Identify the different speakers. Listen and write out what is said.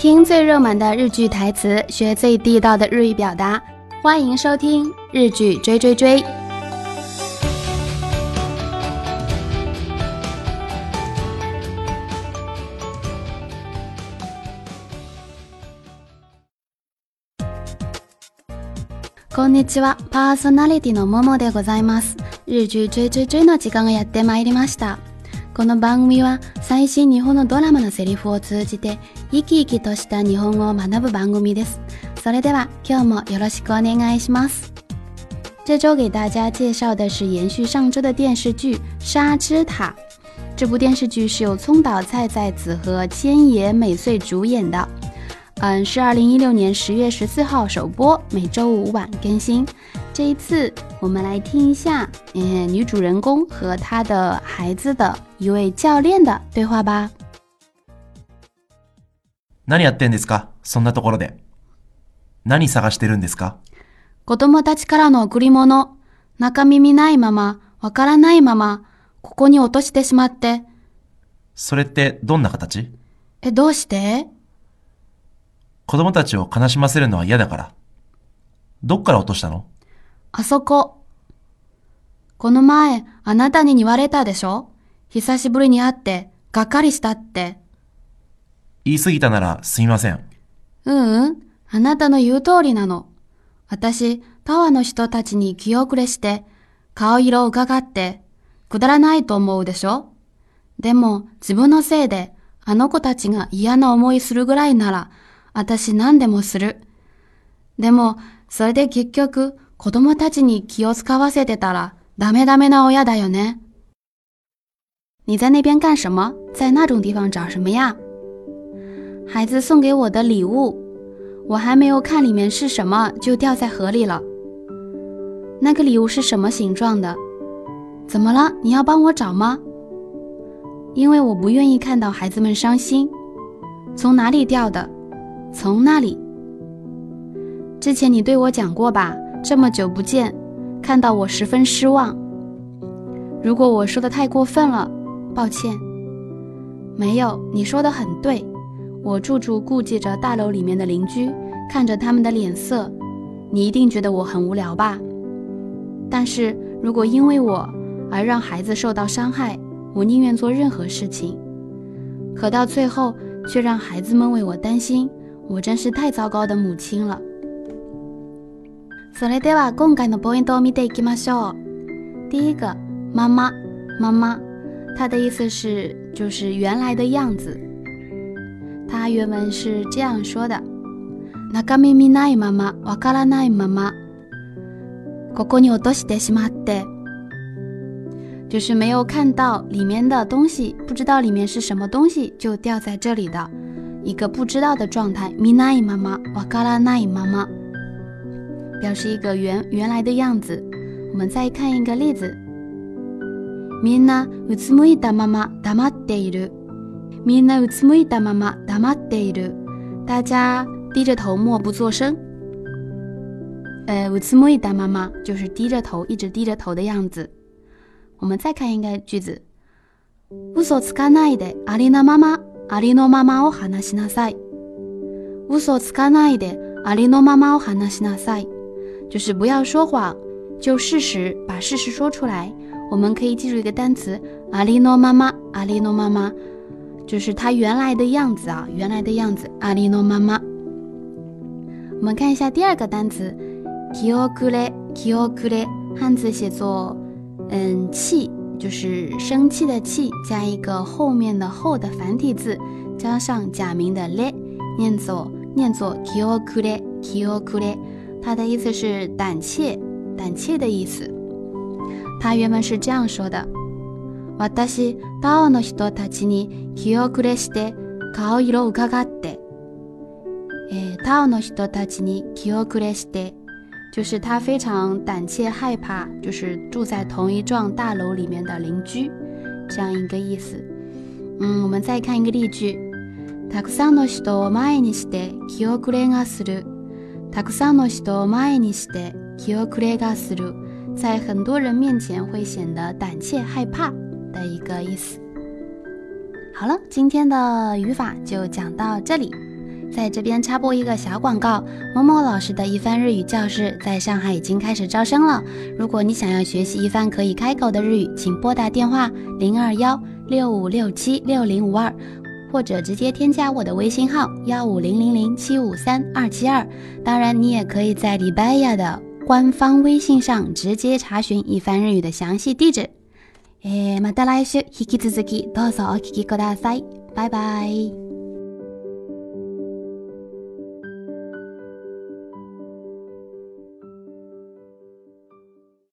Speaker 1: 听最热门的日剧台词，学最地道的日语表达，欢迎收听《日剧追追追》。こんにちは、パーソナリティのモでございます。日剧追追追の時間やってまいりました。この番組は。最新日本のドラマのセリフを通じて生き生きとした日本語を学ぶ番組です。それでは今日もよろしくお願いします。这周给大家介绍的是延续上周的电视剧《沙之塔》。这部电视剧是由松岛菜菜子和千野美穗主演的，嗯，是二零一六年十月十四号首播，每周五晚更新。这一次。我们来听一下，嗯、呃，女主人公和她的孩子的一位教练的对話吧。
Speaker 2: 何やってんですかそんなところで。何探してるんですか
Speaker 1: 子供たちからの贈り物、中耳ないまま、わからないまま、ここに落としてしまって。
Speaker 2: それってどんな形
Speaker 1: え、どうして
Speaker 2: 子供たちを悲しませるのは嫌だから。どっから落としたの
Speaker 1: あそこ。この前、あなたに言われたでしょ久しぶりに会って、がっかりしたって。
Speaker 2: 言い過ぎたならすみません。
Speaker 1: ううん、あなたの言う通りなの。私、タワーの人たちに気遅れして、顔色を伺って、くだらないと思うでしょでも、自分のせいで、あの子たちが嫌な思いするぐらいなら、私何でもする。でも、それで結局、こどもたちに気をつかわせていたらダメダメな親だよね。你在那边干什么？在那种地方找什么呀？孩子送给我的礼物，我还没有看里面是什么，就掉在河里了。那个礼物是什么形状的？怎么了？你要帮我找吗？因为我不愿意看到孩子们伤心。从哪里掉的？从那里。之前你对我讲过吧？这么久不见，看到我十分失望。如果我说的太过分了，抱歉。没有，你说的很对，我处处顾忌着大楼里面的邻居，看着他们的脸色。你一定觉得我很无聊吧？但是如果因为我而让孩子受到伤害，我宁愿做任何事情。可到最后却让孩子们为我担心，我真是太糟糕的母亲了。索雷德瓦贡干的波音多米德吉玛小。第一个，妈妈，妈妈，它的意思是就是原来的样子。它原文是这样说的：那嘎咪咪奈妈妈，瓦嘎拉奈妈妈。果果你有多喜得喜吗？得，就是没有看到里面的东西，不知道里面是什么东西，就掉在这里的一个不知道的状态。a 奈妈妈，a 嘎拉奈妈妈。表示一个原原来的样子。我们再看一个例子。みんなうつむいたまま黙っている。みんなうつむいたまま黙っている。大家低着头默不作声。呃，うつむいたまま就是低着头，一直低着头的样子。我们再看一个句子。嘘つかないでありのまま、ありのままを話しなさい。嘘つかないでありのままを話しなさい。就是不要说谎，就事实把事实说出来。我们可以记住一个单词：阿利诺妈妈。阿利诺妈妈，就是她原来的样子啊，原来的样子。阿利诺妈妈。我们看一下第二个单词：kiokure。kiokure，汉字写作嗯气，就是生气的气，加一个后面的后的繁体字，加上假名的 le，念作念作 kiokure。kiokure。他的意思是胆怯，胆怯的意思。他原本是这样说的：我たしタオの人たちに気をくれして、顔色をかがって。诶，タオの人たちに気をくれして，就是他非常胆怯害怕，就是住在同一幢大楼里面的邻居，这样一个意思。嗯，我们再看一个例句：たくさんの人を前にして気をくれがする。在很多人面前会显得胆怯、害怕的一个意思。好了，今天的语法就讲到这里。在这边插播一个小广告：某某老师的一番日语教室在上海已经开始招生了。如果你想要学习一番可以开口的日语，请拨打电话零二幺六五六七六零五二。或者直接添加我的微信号幺五零零零七五三二七二，当然你也可以在 Libya 的官方微信上直接查询一番日语的详细地址。诶，马达拉修，き奇兹斯基，哆嗦奥奇奇哥大赛，拜拜。